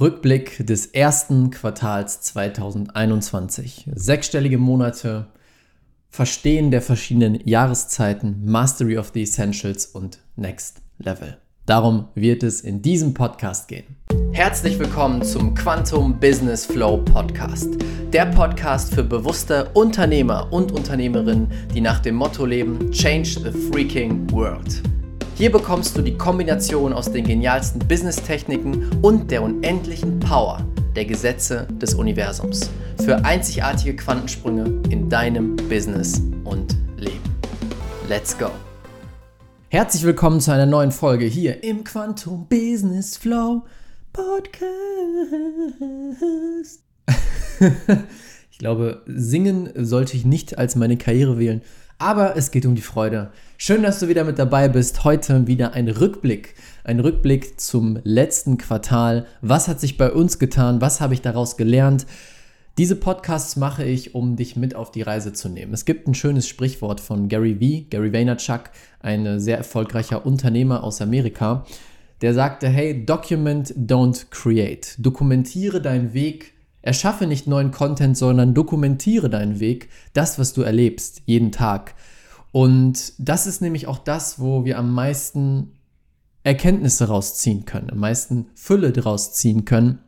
Rückblick des ersten Quartals 2021. Sechsstellige Monate, Verstehen der verschiedenen Jahreszeiten, Mastery of the Essentials und Next Level. Darum wird es in diesem Podcast gehen. Herzlich willkommen zum Quantum Business Flow Podcast. Der Podcast für bewusste Unternehmer und Unternehmerinnen, die nach dem Motto leben, Change the Freaking World. Hier bekommst du die Kombination aus den genialsten Business-Techniken und der unendlichen Power der Gesetze des Universums für einzigartige Quantensprünge in deinem Business und Leben. Let's go! Herzlich willkommen zu einer neuen Folge hier im Quantum Business Flow Podcast. ich glaube, singen sollte ich nicht als meine Karriere wählen, aber es geht um die Freude. Schön, dass du wieder mit dabei bist. Heute wieder ein Rückblick. Ein Rückblick zum letzten Quartal. Was hat sich bei uns getan? Was habe ich daraus gelernt? Diese Podcasts mache ich, um dich mit auf die Reise zu nehmen. Es gibt ein schönes Sprichwort von Gary Vee, Gary Vaynerchuk, ein sehr erfolgreicher Unternehmer aus Amerika. Der sagte, hey, document, don't create. Dokumentiere deinen Weg Erschaffe nicht neuen Content, sondern dokumentiere deinen Weg, das, was du erlebst, jeden Tag. Und das ist nämlich auch das, wo wir am meisten Erkenntnisse rausziehen können, am meisten Fülle draus ziehen können,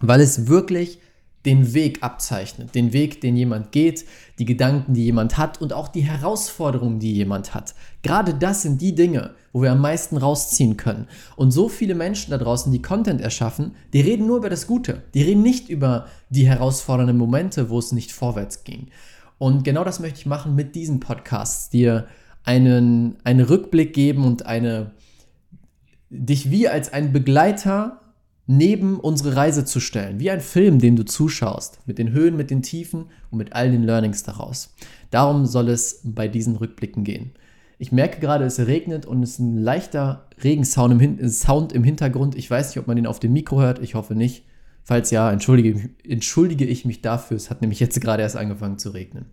weil es wirklich den Weg abzeichnet, den Weg, den jemand geht, die Gedanken, die jemand hat und auch die Herausforderungen, die jemand hat. Gerade das sind die Dinge, wo wir am meisten rausziehen können. Und so viele Menschen da draußen, die Content erschaffen, die reden nur über das Gute. Die reden nicht über die herausfordernden Momente, wo es nicht vorwärts ging. Und genau das möchte ich machen mit diesen Podcasts, dir einen, einen Rückblick geben und eine, dich wie als ein Begleiter neben unsere Reise zu stellen, wie ein Film, den du zuschaust, mit den Höhen, mit den Tiefen und mit all den Learnings daraus. Darum soll es bei diesen Rückblicken gehen. Ich merke gerade, es regnet und es ist ein leichter Regensound im, Hin Sound im Hintergrund. Ich weiß nicht, ob man den auf dem Mikro hört. Ich hoffe nicht. Falls ja, entschuldige, entschuldige ich mich dafür. Es hat nämlich jetzt gerade erst angefangen zu regnen.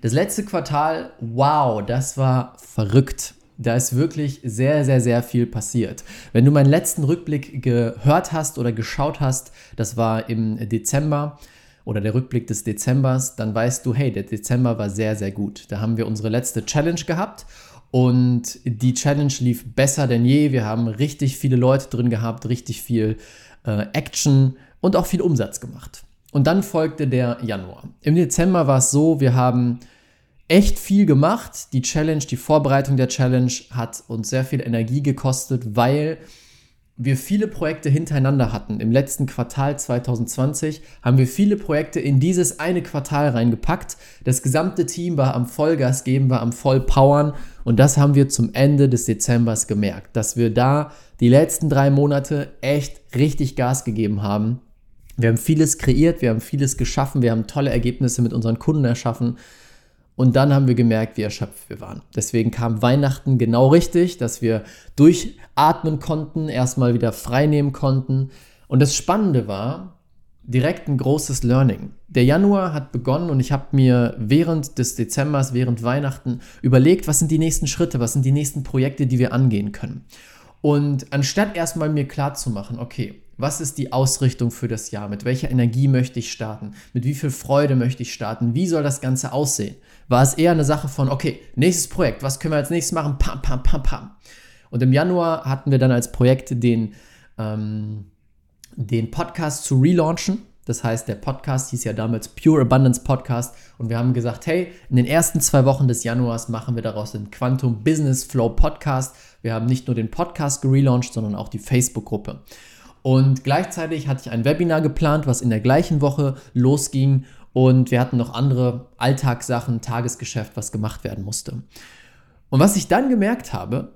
Das letzte Quartal, wow, das war verrückt da ist wirklich sehr, sehr, sehr viel passiert. Wenn du meinen letzten Rückblick gehört hast oder geschaut hast, das war im Dezember oder der Rückblick des Dezembers, dann weißt du, hey, der Dezember war sehr, sehr gut. Da haben wir unsere letzte Challenge gehabt und die Challenge lief besser denn je. Wir haben richtig viele Leute drin gehabt, richtig viel äh, Action und auch viel Umsatz gemacht. Und dann folgte der Januar. Im Dezember war es so, wir haben echt viel gemacht. Die Challenge, die Vorbereitung der Challenge hat uns sehr viel Energie gekostet, weil wir viele Projekte hintereinander hatten. Im letzten Quartal 2020 haben wir viele Projekte in dieses eine Quartal reingepackt. Das gesamte Team war am Vollgas geben, war am Vollpowern und das haben wir zum Ende des Dezembers gemerkt, dass wir da die letzten drei Monate echt richtig Gas gegeben haben. Wir haben vieles kreiert, wir haben vieles geschaffen, wir haben tolle Ergebnisse mit unseren Kunden erschaffen und dann haben wir gemerkt, wie erschöpft wir waren. Deswegen kam Weihnachten genau richtig, dass wir durchatmen konnten, erstmal wieder frei nehmen konnten. Und das Spannende war, direkt ein großes Learning. Der Januar hat begonnen und ich habe mir während des Dezembers, während Weihnachten überlegt, was sind die nächsten Schritte, was sind die nächsten Projekte, die wir angehen können. Und anstatt erstmal mir klar zu machen, okay, was ist die Ausrichtung für das Jahr? Mit welcher Energie möchte ich starten? Mit wie viel Freude möchte ich starten? Wie soll das Ganze aussehen? War es eher eine Sache von, okay, nächstes Projekt, was können wir als nächstes machen? Pam, pam, pam, pam. Und im Januar hatten wir dann als Projekt den, ähm, den Podcast zu relaunchen. Das heißt, der Podcast hieß ja damals Pure Abundance Podcast und wir haben gesagt, hey, in den ersten zwei Wochen des Januars machen wir daraus den Quantum Business Flow Podcast. Wir haben nicht nur den Podcast gelauncht, sondern auch die Facebook-Gruppe. Und gleichzeitig hatte ich ein Webinar geplant, was in der gleichen Woche losging. Und wir hatten noch andere Alltagssachen, Tagesgeschäft, was gemacht werden musste. Und was ich dann gemerkt habe,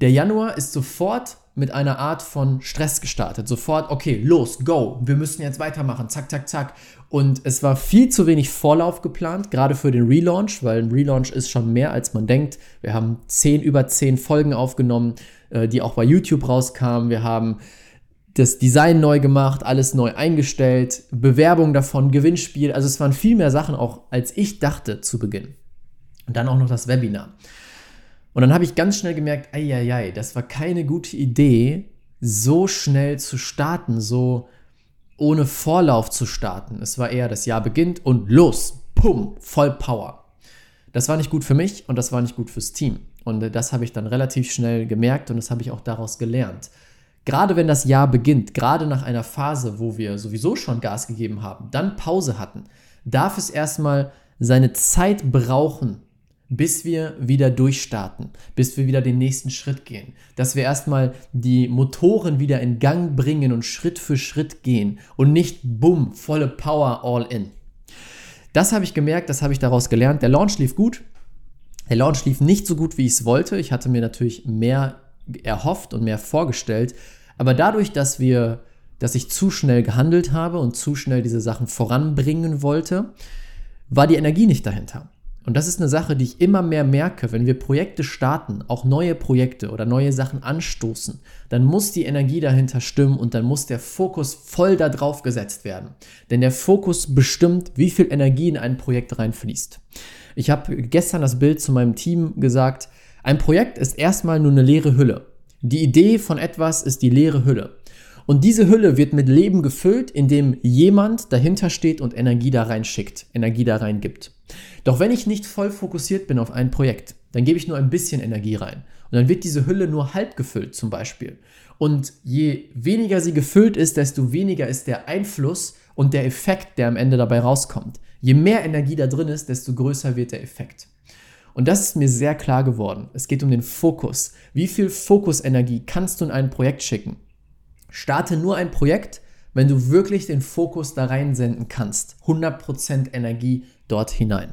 der Januar ist sofort mit einer Art von Stress gestartet. Sofort, okay, los, go, wir müssen jetzt weitermachen, zack, zack, zack. Und es war viel zu wenig Vorlauf geplant, gerade für den Relaunch, weil ein Relaunch ist schon mehr, als man denkt. Wir haben zehn über zehn Folgen aufgenommen, äh, die auch bei YouTube rauskamen. Wir haben das Design neu gemacht, alles neu eingestellt, Bewerbung davon, Gewinnspiel. Also es waren viel mehr Sachen auch, als ich dachte zu Beginn. Und dann auch noch das Webinar. Und dann habe ich ganz schnell gemerkt, eieiei, das war keine gute Idee, so schnell zu starten, so ohne Vorlauf zu starten. Es war eher, das Jahr beginnt und los, pum, voll Power. Das war nicht gut für mich und das war nicht gut fürs Team. Und äh, das habe ich dann relativ schnell gemerkt und das habe ich auch daraus gelernt. Gerade wenn das Jahr beginnt, gerade nach einer Phase, wo wir sowieso schon Gas gegeben haben, dann Pause hatten, darf es erstmal seine Zeit brauchen, bis wir wieder durchstarten, bis wir wieder den nächsten Schritt gehen, dass wir erstmal die Motoren wieder in Gang bringen und Schritt für Schritt gehen und nicht bumm, volle Power all in. Das habe ich gemerkt, das habe ich daraus gelernt. Der Launch lief gut. Der Launch lief nicht so gut, wie ich es wollte. Ich hatte mir natürlich mehr erhofft und mehr vorgestellt, aber dadurch, dass wir dass ich zu schnell gehandelt habe und zu schnell diese Sachen voranbringen wollte, war die Energie nicht dahinter. Und das ist eine Sache, die ich immer mehr merke, wenn wir Projekte starten, auch neue Projekte oder neue Sachen anstoßen, dann muss die Energie dahinter stimmen und dann muss der Fokus voll darauf gesetzt werden. Denn der Fokus bestimmt, wie viel Energie in ein Projekt reinfließt. Ich habe gestern das Bild zu meinem Team gesagt, ein Projekt ist erstmal nur eine leere Hülle. Die Idee von etwas ist die leere Hülle. Und diese Hülle wird mit Leben gefüllt, indem jemand dahinter steht und Energie da reinschickt, Energie da reingibt. Doch wenn ich nicht voll fokussiert bin auf ein Projekt, dann gebe ich nur ein bisschen Energie rein. Und dann wird diese Hülle nur halb gefüllt zum Beispiel. Und je weniger sie gefüllt ist, desto weniger ist der Einfluss und der Effekt, der am Ende dabei rauskommt. Je mehr Energie da drin ist, desto größer wird der Effekt. Und das ist mir sehr klar geworden. Es geht um den Fokus. Wie viel Fokusenergie kannst du in ein Projekt schicken? Starte nur ein Projekt, wenn du wirklich den Fokus da reinsenden kannst. 100% Energie dort hinein.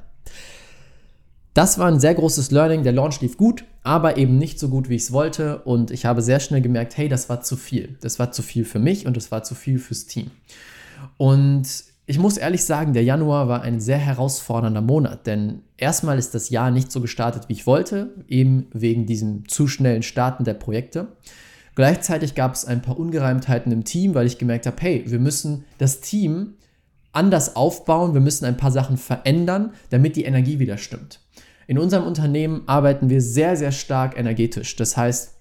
Das war ein sehr großes Learning. Der Launch lief gut, aber eben nicht so gut, wie ich es wollte. Und ich habe sehr schnell gemerkt, hey, das war zu viel. Das war zu viel für mich und das war zu viel fürs Team. Und ich muss ehrlich sagen, der Januar war ein sehr herausfordernder Monat, denn erstmal ist das Jahr nicht so gestartet, wie ich wollte, eben wegen diesem zu schnellen Starten der Projekte. Gleichzeitig gab es ein paar Ungereimtheiten im Team, weil ich gemerkt habe, hey, wir müssen das Team anders aufbauen, wir müssen ein paar Sachen verändern, damit die Energie wieder stimmt. In unserem Unternehmen arbeiten wir sehr, sehr stark energetisch. Das heißt,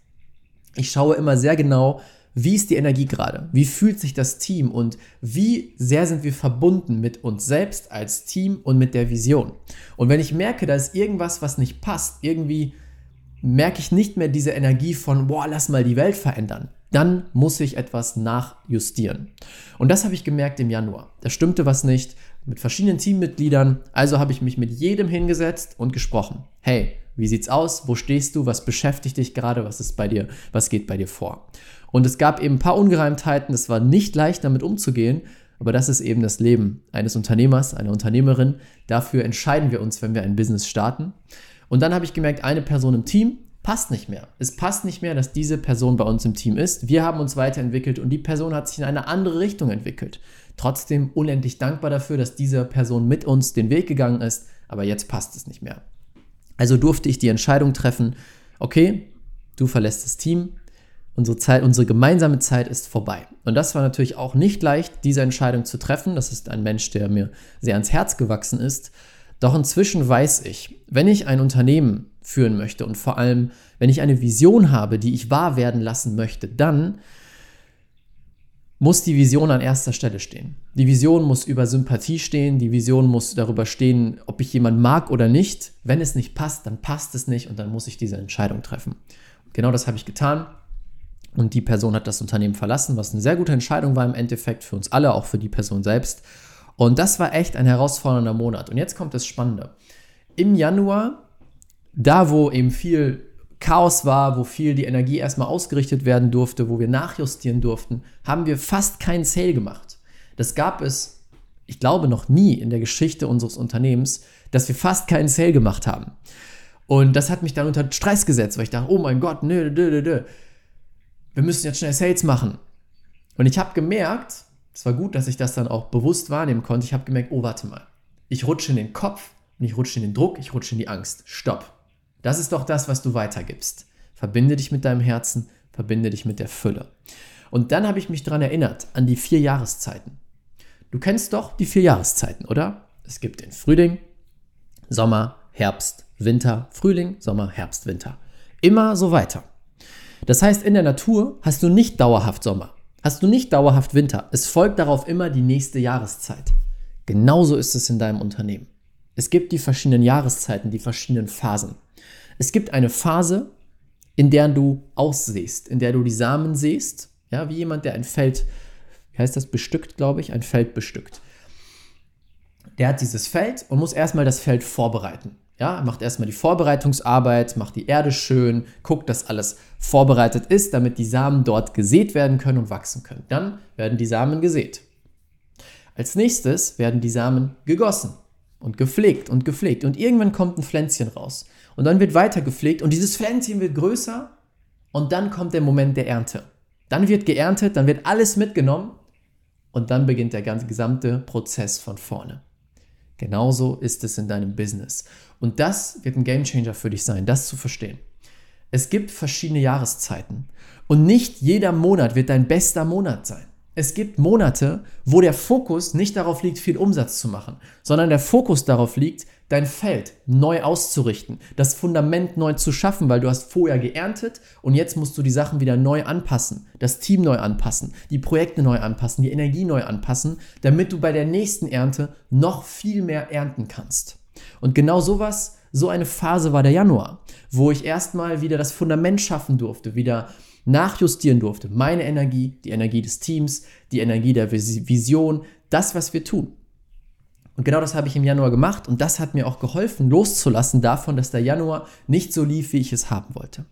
ich schaue immer sehr genau, wie ist die Energie gerade? Wie fühlt sich das Team und wie sehr sind wir verbunden mit uns selbst als Team und mit der Vision? Und wenn ich merke, da ist irgendwas, was nicht passt, irgendwie merke ich nicht mehr diese Energie von, boah, lass mal die Welt verändern. Dann muss ich etwas nachjustieren. Und das habe ich gemerkt im Januar. Da stimmte was nicht mit verschiedenen Teammitgliedern. Also habe ich mich mit jedem hingesetzt und gesprochen. Hey, wie sieht's aus? Wo stehst du? Was beschäftigt dich gerade? Was ist bei dir? Was geht bei dir vor? Und es gab eben ein paar Ungereimtheiten. Es war nicht leicht, damit umzugehen. Aber das ist eben das Leben eines Unternehmers, einer Unternehmerin. Dafür entscheiden wir uns, wenn wir ein Business starten. Und dann habe ich gemerkt, eine Person im Team passt nicht mehr. Es passt nicht mehr, dass diese Person bei uns im Team ist. Wir haben uns weiterentwickelt und die Person hat sich in eine andere Richtung entwickelt. Trotzdem unendlich dankbar dafür, dass diese Person mit uns den Weg gegangen ist, aber jetzt passt es nicht mehr. Also durfte ich die Entscheidung treffen, okay, du verlässt das Team, unsere Zeit, unsere gemeinsame Zeit ist vorbei. Und das war natürlich auch nicht leicht, diese Entscheidung zu treffen. Das ist ein Mensch, der mir sehr ans Herz gewachsen ist. Doch inzwischen weiß ich, wenn ich ein Unternehmen führen möchte und vor allem, wenn ich eine Vision habe, die ich wahr werden lassen möchte, dann muss die Vision an erster Stelle stehen. Die Vision muss über Sympathie stehen, die Vision muss darüber stehen, ob ich jemanden mag oder nicht. Wenn es nicht passt, dann passt es nicht und dann muss ich diese Entscheidung treffen. genau das habe ich getan und die Person hat das Unternehmen verlassen, was eine sehr gute Entscheidung war im Endeffekt für uns alle, auch für die Person selbst. Und das war echt ein herausfordernder Monat. Und jetzt kommt das Spannende. Im Januar, da wo eben viel Chaos war, wo viel die Energie erstmal ausgerichtet werden durfte, wo wir nachjustieren durften, haben wir fast keinen Sale gemacht. Das gab es, ich glaube, noch nie in der Geschichte unseres Unternehmens, dass wir fast keinen Sale gemacht haben. Und das hat mich dann unter Stress gesetzt, weil ich dachte, oh mein Gott, nö, nö, nö, nö. wir müssen jetzt schnell Sales machen. Und ich habe gemerkt, es war gut, dass ich das dann auch bewusst wahrnehmen konnte. Ich habe gemerkt, oh, warte mal. Ich rutsche in den Kopf und ich rutsche in den Druck, ich rutsche in die Angst. Stopp. Das ist doch das, was du weitergibst. Verbinde dich mit deinem Herzen, verbinde dich mit der Fülle. Und dann habe ich mich daran erinnert, an die vier Jahreszeiten. Du kennst doch die vier Jahreszeiten, oder? Es gibt den Frühling, Sommer, Herbst, Winter, Frühling, Sommer, Herbst, Winter. Immer so weiter. Das heißt, in der Natur hast du nicht dauerhaft Sommer, hast du nicht dauerhaft Winter. Es folgt darauf immer die nächste Jahreszeit. Genauso ist es in deinem Unternehmen. Es gibt die verschiedenen Jahreszeiten, die verschiedenen Phasen. Es gibt eine Phase, in der du aussiehst, in der du die Samen siehst, ja, wie jemand, der ein Feld, wie heißt das, bestückt, glaube ich, ein Feld bestückt. Der hat dieses Feld und muss erstmal das Feld vorbereiten. Ja, macht erstmal die Vorbereitungsarbeit, macht die Erde schön, guckt, dass alles vorbereitet ist, damit die Samen dort gesät werden können und wachsen können. Dann werden die Samen gesät. Als nächstes werden die Samen gegossen und gepflegt und gepflegt und irgendwann kommt ein Pflänzchen raus und dann wird weiter gepflegt und dieses Pflänzchen wird größer und dann kommt der Moment der Ernte. Dann wird geerntet, dann wird alles mitgenommen und dann beginnt der ganze gesamte Prozess von vorne. Genauso ist es in deinem Business. Und das wird ein Gamechanger für dich sein, das zu verstehen. Es gibt verschiedene Jahreszeiten und nicht jeder Monat wird dein bester Monat sein. Es gibt Monate, wo der Fokus nicht darauf liegt, viel Umsatz zu machen, sondern der Fokus darauf liegt, dein Feld neu auszurichten, das Fundament neu zu schaffen, weil du hast vorher geerntet und jetzt musst du die Sachen wieder neu anpassen, das Team neu anpassen, die Projekte neu anpassen, die Energie neu anpassen, damit du bei der nächsten Ernte noch viel mehr ernten kannst. Und genau sowas, so eine Phase war der Januar, wo ich erstmal wieder das Fundament schaffen durfte, wieder nachjustieren durfte. Meine Energie, die Energie des Teams, die Energie der Vision, das, was wir tun. Und genau das habe ich im Januar gemacht und das hat mir auch geholfen, loszulassen davon, dass der Januar nicht so lief, wie ich es haben wollte.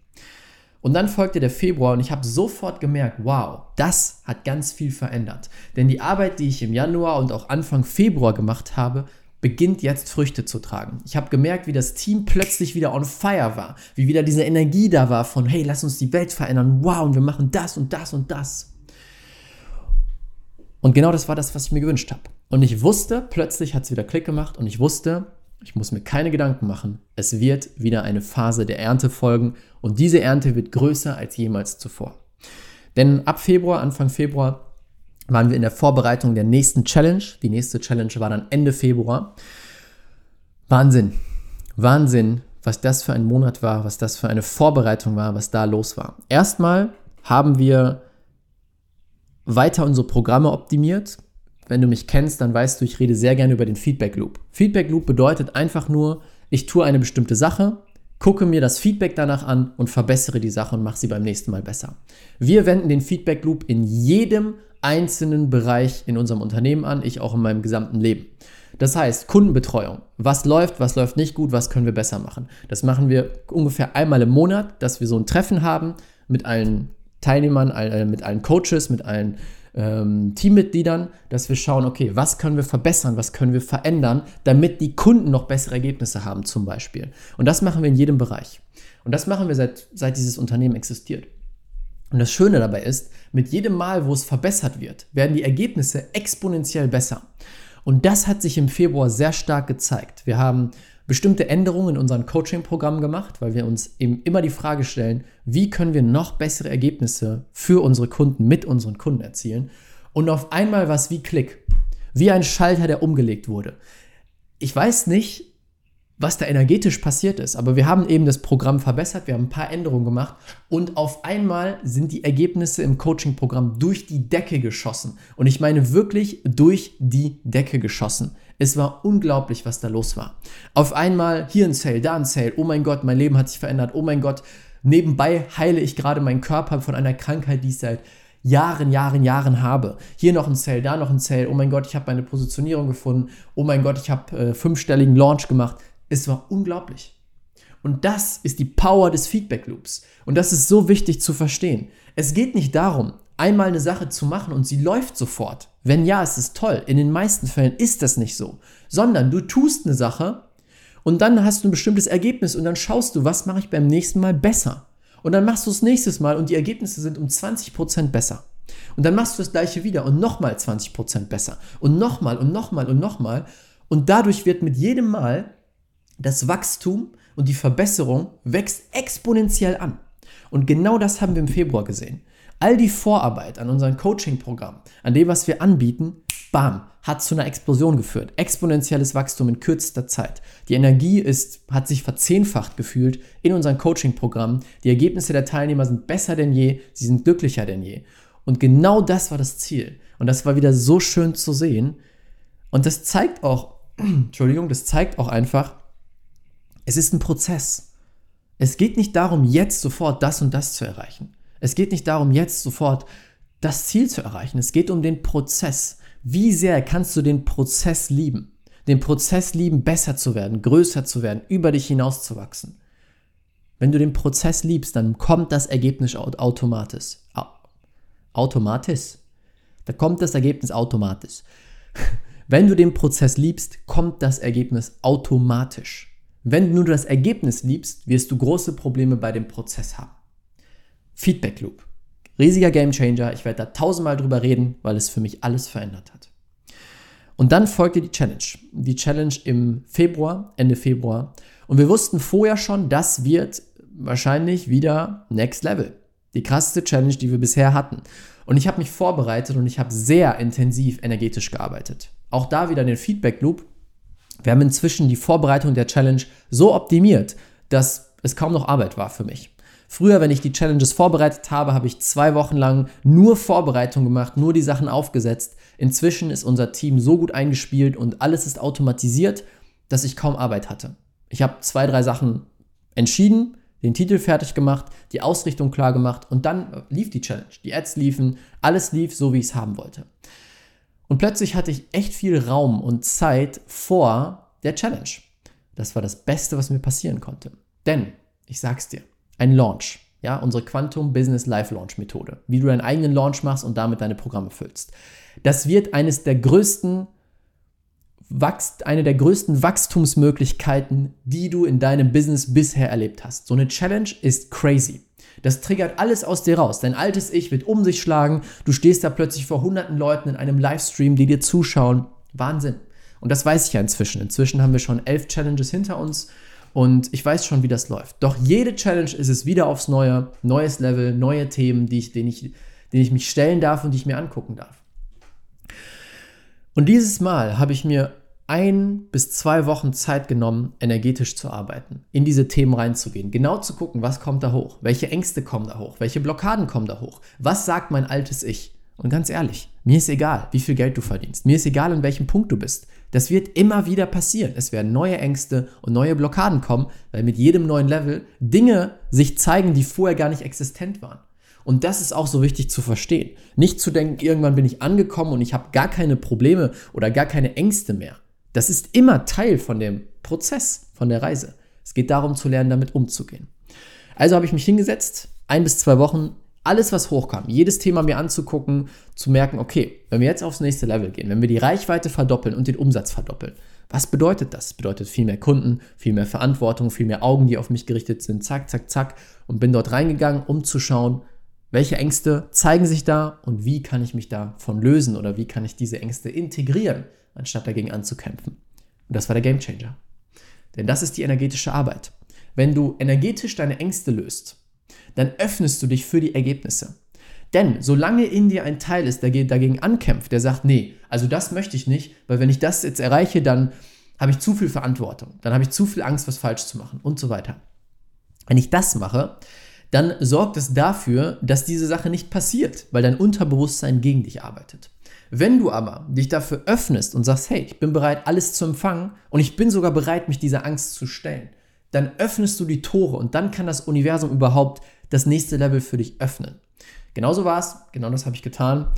Und dann folgte der Februar und ich habe sofort gemerkt, wow, das hat ganz viel verändert. Denn die Arbeit, die ich im Januar und auch Anfang Februar gemacht habe, beginnt jetzt Früchte zu tragen. Ich habe gemerkt, wie das Team plötzlich wieder on fire war, wie wieder diese Energie da war von, hey, lass uns die Welt verändern, wow, und wir machen das und das und das. Und genau das war das, was ich mir gewünscht habe. Und ich wusste, plötzlich hat es wieder Klick gemacht und ich wusste, ich muss mir keine Gedanken machen. Es wird wieder eine Phase der Ernte folgen und diese Ernte wird größer als jemals zuvor. Denn ab Februar, Anfang Februar, waren wir in der Vorbereitung der nächsten Challenge. Die nächste Challenge war dann Ende Februar. Wahnsinn. Wahnsinn, was das für ein Monat war, was das für eine Vorbereitung war, was da los war. Erstmal haben wir weiter unsere Programme optimiert. Wenn du mich kennst, dann weißt du, ich rede sehr gerne über den Feedback Loop. Feedback Loop bedeutet einfach nur, ich tue eine bestimmte Sache, gucke mir das Feedback danach an und verbessere die Sache und mache sie beim nächsten Mal besser. Wir wenden den Feedback Loop in jedem einzelnen Bereich in unserem Unternehmen an, ich auch in meinem gesamten Leben. Das heißt, Kundenbetreuung. Was läuft, was läuft nicht gut, was können wir besser machen? Das machen wir ungefähr einmal im Monat, dass wir so ein Treffen haben mit allen Teilnehmern, äh, mit allen Coaches, mit allen ähm, Teammitgliedern, dass wir schauen, okay, was können wir verbessern, was können wir verändern, damit die Kunden noch bessere Ergebnisse haben zum Beispiel. Und das machen wir in jedem Bereich. Und das machen wir seit, seit dieses Unternehmen existiert. Und das Schöne dabei ist, mit jedem Mal, wo es verbessert wird, werden die Ergebnisse exponentiell besser. Und das hat sich im Februar sehr stark gezeigt. Wir haben bestimmte Änderungen in unseren Coaching-Programmen gemacht, weil wir uns eben immer die Frage stellen, wie können wir noch bessere Ergebnisse für unsere Kunden, mit unseren Kunden erzielen. Und auf einmal war es wie Klick, wie ein Schalter, der umgelegt wurde. Ich weiß nicht, was da energetisch passiert ist. Aber wir haben eben das Programm verbessert, wir haben ein paar Änderungen gemacht und auf einmal sind die Ergebnisse im Coaching-Programm durch die Decke geschossen. Und ich meine wirklich durch die Decke geschossen. Es war unglaublich, was da los war. Auf einmal hier ein Sale, da ein Sale. Oh mein Gott, mein Leben hat sich verändert. Oh mein Gott, nebenbei heile ich gerade meinen Körper von einer Krankheit, die ich seit Jahren, Jahren, Jahren habe. Hier noch ein Sale, da noch ein Sale. Oh mein Gott, ich habe meine Positionierung gefunden. Oh mein Gott, ich habe äh, fünfstelligen Launch gemacht. Es war unglaublich. Und das ist die Power des Feedback Loops. Und das ist so wichtig zu verstehen. Es geht nicht darum, einmal eine Sache zu machen und sie läuft sofort. Wenn ja, ist es toll. In den meisten Fällen ist das nicht so. Sondern du tust eine Sache und dann hast du ein bestimmtes Ergebnis und dann schaust du, was mache ich beim nächsten Mal besser. Und dann machst du es nächstes Mal und die Ergebnisse sind um 20% besser. Und dann machst du das gleiche wieder und nochmal 20% besser. Und nochmal und nochmal und nochmal. Und dadurch wird mit jedem Mal das Wachstum und die Verbesserung wächst exponentiell an. Und genau das haben wir im Februar gesehen. All die Vorarbeit an unserem Coaching-Programm, an dem, was wir anbieten, bam, hat zu einer Explosion geführt. Exponentielles Wachstum in kürzester Zeit. Die Energie ist, hat sich verzehnfacht gefühlt in unserem Coaching-Programm. Die Ergebnisse der Teilnehmer sind besser denn je, sie sind glücklicher denn je. Und genau das war das Ziel. Und das war wieder so schön zu sehen. Und das zeigt auch, Entschuldigung, das zeigt auch einfach, es ist ein Prozess. Es geht nicht darum, jetzt sofort das und das zu erreichen. Es geht nicht darum, jetzt sofort das Ziel zu erreichen. Es geht um den Prozess. Wie sehr kannst du den Prozess lieben? Den Prozess lieben, besser zu werden, größer zu werden, über dich hinauszuwachsen. Wenn du den Prozess liebst, dann kommt das Ergebnis automatisch. Automatisch? Da kommt das Ergebnis automatisch. Wenn du den Prozess liebst, kommt das Ergebnis automatisch. Wenn du das Ergebnis liebst, wirst du große Probleme bei dem Prozess haben. Feedback Loop. Riesiger Game Changer. Ich werde da tausendmal drüber reden, weil es für mich alles verändert hat. Und dann folgte die Challenge. Die Challenge im Februar, Ende Februar. Und wir wussten vorher schon, das wird wahrscheinlich wieder Next Level. Die krasseste Challenge, die wir bisher hatten. Und ich habe mich vorbereitet und ich habe sehr intensiv energetisch gearbeitet. Auch da wieder den Feedback Loop. Wir haben inzwischen die Vorbereitung der Challenge so optimiert, dass es kaum noch Arbeit war für mich. Früher, wenn ich die Challenges vorbereitet habe, habe ich zwei Wochen lang nur Vorbereitung gemacht, nur die Sachen aufgesetzt. Inzwischen ist unser Team so gut eingespielt und alles ist automatisiert, dass ich kaum Arbeit hatte. Ich habe zwei, drei Sachen entschieden, den Titel fertig gemacht, die Ausrichtung klar gemacht und dann lief die Challenge. Die Ads liefen, alles lief so, wie ich es haben wollte. Und plötzlich hatte ich echt viel Raum und Zeit vor der Challenge. Das war das Beste, was mir passieren konnte. Denn, ich sag's dir, ein Launch. Ja, unsere Quantum Business Live Launch Methode. Wie du deinen eigenen Launch machst und damit deine Programme füllst. Das wird eines der größten eine der größten Wachstumsmöglichkeiten, die du in deinem Business bisher erlebt hast. So eine Challenge ist crazy. Das triggert alles aus dir raus. Dein altes Ich wird um sich schlagen. Du stehst da plötzlich vor hunderten Leuten in einem Livestream, die dir zuschauen. Wahnsinn. Und das weiß ich ja inzwischen. Inzwischen haben wir schon elf Challenges hinter uns und ich weiß schon, wie das läuft. Doch jede Challenge ist es wieder aufs Neue, neues Level, neue Themen, die ich, denen, ich, denen ich mich stellen darf und die ich mir angucken darf. Und dieses Mal habe ich mir ein bis zwei Wochen Zeit genommen, energetisch zu arbeiten, in diese Themen reinzugehen, genau zu gucken, was kommt da hoch, welche Ängste kommen da hoch, welche Blockaden kommen da hoch, was sagt mein altes Ich. Und ganz ehrlich, mir ist egal, wie viel Geld du verdienst, mir ist egal, an welchem Punkt du bist. Das wird immer wieder passieren. Es werden neue Ängste und neue Blockaden kommen, weil mit jedem neuen Level Dinge sich zeigen, die vorher gar nicht existent waren. Und das ist auch so wichtig zu verstehen. Nicht zu denken, irgendwann bin ich angekommen und ich habe gar keine Probleme oder gar keine Ängste mehr. Das ist immer Teil von dem Prozess, von der Reise. Es geht darum zu lernen, damit umzugehen. Also habe ich mich hingesetzt, ein bis zwei Wochen alles, was hochkam, jedes Thema mir anzugucken, zu merken, okay, wenn wir jetzt aufs nächste Level gehen, wenn wir die Reichweite verdoppeln und den Umsatz verdoppeln, was bedeutet das? Bedeutet viel mehr Kunden, viel mehr Verantwortung, viel mehr Augen, die auf mich gerichtet sind, zack, zack, zack. Und bin dort reingegangen, um zu schauen, welche Ängste zeigen sich da und wie kann ich mich davon lösen oder wie kann ich diese Ängste integrieren, anstatt dagegen anzukämpfen. Und das war der Game Changer. Denn das ist die energetische Arbeit. Wenn du energetisch deine Ängste löst, dann öffnest du dich für die Ergebnisse. Denn solange in dir ein Teil ist, der dagegen ankämpft, der sagt, nee, also das möchte ich nicht, weil wenn ich das jetzt erreiche, dann habe ich zu viel Verantwortung, dann habe ich zu viel Angst, was falsch zu machen und so weiter. Wenn ich das mache, dann sorgt es dafür, dass diese Sache nicht passiert, weil dein Unterbewusstsein gegen dich arbeitet. Wenn du aber dich dafür öffnest und sagst, hey, ich bin bereit, alles zu empfangen und ich bin sogar bereit, mich dieser Angst zu stellen, dann öffnest du die Tore und dann kann das Universum überhaupt das nächste Level für dich öffnen. Genauso war es, genau das habe ich getan.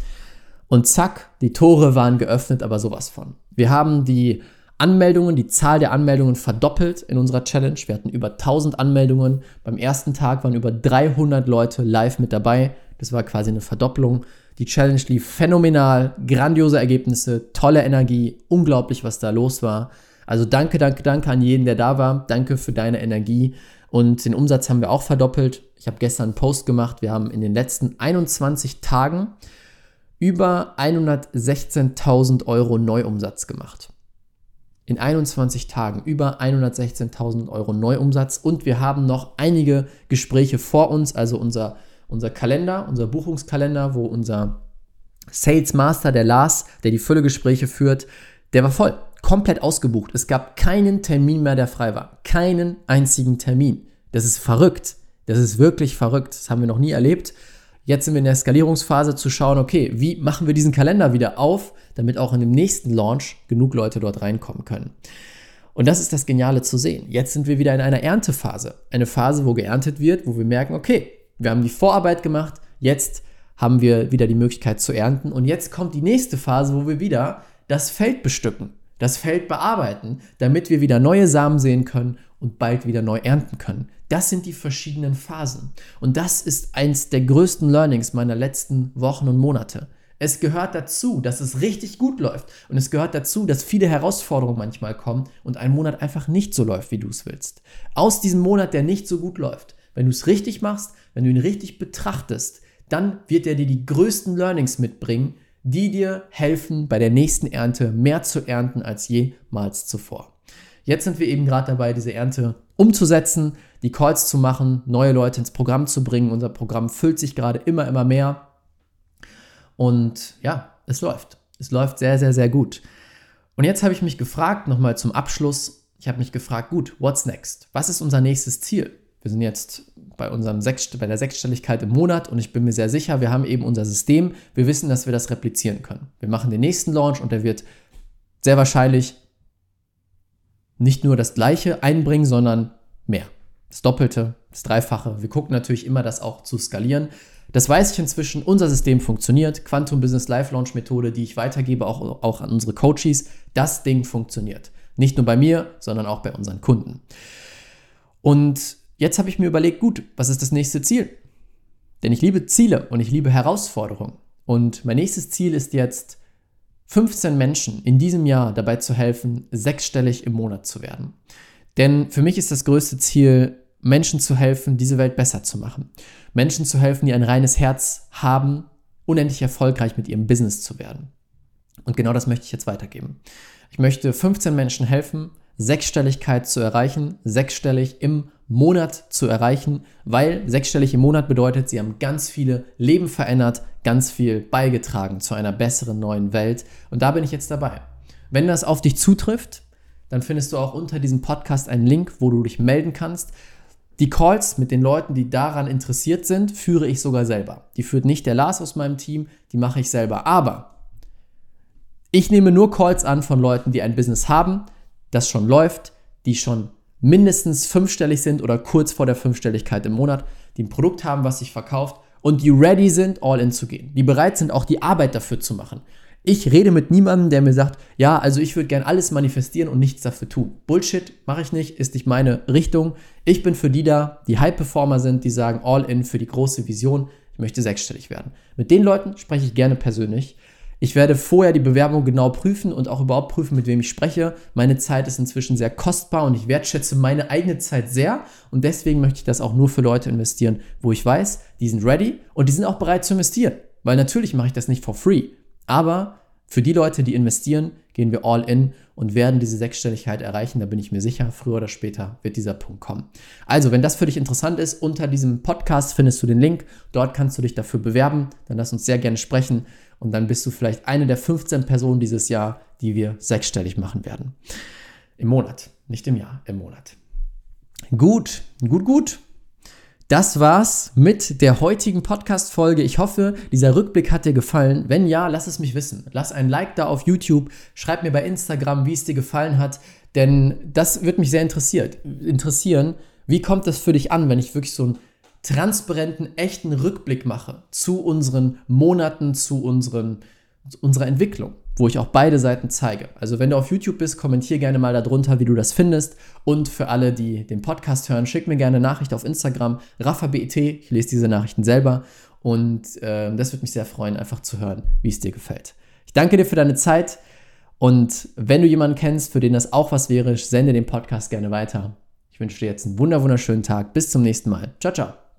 Und zack, die Tore waren geöffnet, aber sowas von. Wir haben die Anmeldungen, die Zahl der Anmeldungen verdoppelt in unserer Challenge. Wir hatten über 1000 Anmeldungen. Beim ersten Tag waren über 300 Leute live mit dabei. Das war quasi eine Verdopplung. Die Challenge lief phänomenal, grandiose Ergebnisse, tolle Energie, unglaublich, was da los war. Also danke, danke, danke an jeden, der da war. Danke für deine Energie. Und den Umsatz haben wir auch verdoppelt. Ich habe gestern einen Post gemacht. Wir haben in den letzten 21 Tagen über 116.000 Euro Neuumsatz gemacht. In 21 Tagen über 116.000 Euro Neuumsatz und wir haben noch einige Gespräche vor uns, also unser, unser Kalender, unser Buchungskalender, wo unser Sales Master, der Lars, der die Füllegespräche führt, der war voll, komplett ausgebucht. Es gab keinen Termin mehr, der frei war. Keinen einzigen Termin. Das ist verrückt. Das ist wirklich verrückt. Das haben wir noch nie erlebt. Jetzt sind wir in der Skalierungsphase zu schauen, okay, wie machen wir diesen Kalender wieder auf, damit auch in dem nächsten Launch genug Leute dort reinkommen können. Und das ist das Geniale zu sehen. Jetzt sind wir wieder in einer Erntephase. Eine Phase, wo geerntet wird, wo wir merken, okay, wir haben die Vorarbeit gemacht, jetzt haben wir wieder die Möglichkeit zu ernten. Und jetzt kommt die nächste Phase, wo wir wieder das Feld bestücken, das Feld bearbeiten, damit wir wieder neue Samen sehen können und bald wieder neu ernten können. Das sind die verschiedenen Phasen. Und das ist eins der größten Learnings meiner letzten Wochen und Monate. Es gehört dazu, dass es richtig gut läuft. Und es gehört dazu, dass viele Herausforderungen manchmal kommen und ein Monat einfach nicht so läuft, wie du es willst. Aus diesem Monat, der nicht so gut läuft, wenn du es richtig machst, wenn du ihn richtig betrachtest, dann wird er dir die größten Learnings mitbringen, die dir helfen, bei der nächsten Ernte mehr zu ernten als jemals zuvor. Jetzt sind wir eben gerade dabei, diese Ernte umzusetzen, die Calls zu machen, neue Leute ins Programm zu bringen. Unser Programm füllt sich gerade immer, immer mehr. Und ja, es läuft. Es läuft sehr, sehr, sehr gut. Und jetzt habe ich mich gefragt, nochmal zum Abschluss, ich habe mich gefragt, gut, what's next? Was ist unser nächstes Ziel? Wir sind jetzt bei, unserem Sechs, bei der Sechsstelligkeit im Monat und ich bin mir sehr sicher, wir haben eben unser System. Wir wissen, dass wir das replizieren können. Wir machen den nächsten Launch und der wird sehr wahrscheinlich nicht nur das Gleiche einbringen, sondern mehr. Das Doppelte, das Dreifache. Wir gucken natürlich immer, das auch zu skalieren. Das weiß ich inzwischen. Unser System funktioniert. Quantum Business Live Launch Methode, die ich weitergebe, auch, auch an unsere Coaches. Das Ding funktioniert. Nicht nur bei mir, sondern auch bei unseren Kunden. Und Jetzt habe ich mir überlegt, gut, was ist das nächste Ziel? Denn ich liebe Ziele und ich liebe Herausforderungen. Und mein nächstes Ziel ist jetzt, 15 Menschen in diesem Jahr dabei zu helfen, sechsstellig im Monat zu werden. Denn für mich ist das größte Ziel, Menschen zu helfen, diese Welt besser zu machen. Menschen zu helfen, die ein reines Herz haben, unendlich erfolgreich mit ihrem Business zu werden. Und genau das möchte ich jetzt weitergeben. Ich möchte 15 Menschen helfen, Sechsstelligkeit zu erreichen, sechsstellig im Monat zu erreichen, weil sechsstellig im Monat bedeutet, sie haben ganz viele Leben verändert, ganz viel beigetragen zu einer besseren neuen Welt. Und da bin ich jetzt dabei. Wenn das auf dich zutrifft, dann findest du auch unter diesem Podcast einen Link, wo du dich melden kannst. Die Calls mit den Leuten, die daran interessiert sind, führe ich sogar selber. Die führt nicht der Lars aus meinem Team, die mache ich selber. Aber ich nehme nur Calls an von Leuten, die ein Business haben, das schon läuft, die schon mindestens fünfstellig sind oder kurz vor der Fünfstelligkeit im Monat, die ein Produkt haben, was sich verkauft und die ready sind, all in zu gehen, die bereit sind, auch die Arbeit dafür zu machen. Ich rede mit niemandem, der mir sagt, ja, also ich würde gern alles manifestieren und nichts dafür tun. Bullshit, mache ich nicht, ist nicht meine Richtung. Ich bin für die da, die High-Performer sind, die sagen, all in für die große Vision, ich möchte sechsstellig werden. Mit den Leuten spreche ich gerne persönlich ich werde vorher die Bewerbung genau prüfen und auch überhaupt prüfen, mit wem ich spreche. Meine Zeit ist inzwischen sehr kostbar und ich wertschätze meine eigene Zeit sehr. Und deswegen möchte ich das auch nur für Leute investieren, wo ich weiß, die sind ready und die sind auch bereit zu investieren. Weil natürlich mache ich das nicht for free. Aber für die Leute, die investieren, gehen wir all in und werden diese Sechsstelligkeit erreichen. Da bin ich mir sicher, früher oder später wird dieser Punkt kommen. Also, wenn das für dich interessant ist, unter diesem Podcast findest du den Link. Dort kannst du dich dafür bewerben. Dann lass uns sehr gerne sprechen. Und dann bist du vielleicht eine der 15 Personen dieses Jahr, die wir sechsstellig machen werden. Im Monat, nicht im Jahr, im Monat. Gut, gut, gut. Das war's mit der heutigen Podcast-Folge. Ich hoffe, dieser Rückblick hat dir gefallen. Wenn ja, lass es mich wissen. Lass ein Like da auf YouTube. Schreib mir bei Instagram, wie es dir gefallen hat. Denn das wird mich sehr interessiert, interessieren. Wie kommt das für dich an, wenn ich wirklich so einen transparenten, echten Rückblick mache zu unseren Monaten, zu unseren, unserer Entwicklung? wo ich auch beide Seiten zeige. Also wenn du auf YouTube bist, kommentier gerne mal darunter, wie du das findest. Und für alle, die den Podcast hören, schick mir gerne eine Nachricht auf Instagram, RaffaBET. Ich lese diese Nachrichten selber und äh, das würde mich sehr freuen, einfach zu hören, wie es dir gefällt. Ich danke dir für deine Zeit und wenn du jemanden kennst, für den das auch was wäre, sende den Podcast gerne weiter. Ich wünsche dir jetzt einen wunderschönen Tag. Bis zum nächsten Mal. Ciao, ciao.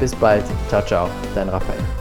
Bis bald, ciao, ciao, dein Raphael.